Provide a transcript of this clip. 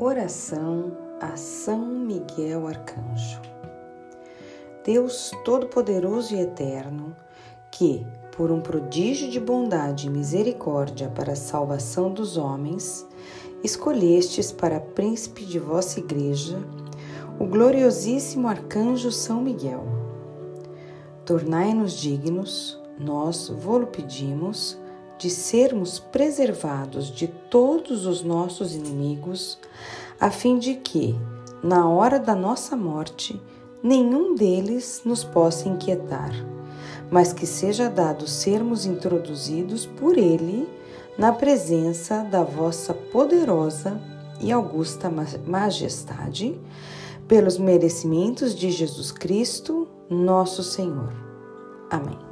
Oração a São Miguel Arcanjo. Deus Todo-Poderoso e Eterno, que, por um prodígio de bondade e misericórdia para a salvação dos homens, escolhestes para príncipe de vossa Igreja o gloriosíssimo Arcanjo São Miguel. Tornai-nos dignos, nós vô-lo pedimos, de sermos preservados de todos os nossos inimigos, a fim de que, na hora da nossa morte, nenhum deles nos possa inquietar, mas que seja dado sermos introduzidos por Ele na presença da vossa poderosa e augusta majestade, pelos merecimentos de Jesus Cristo, nosso Senhor. Amém.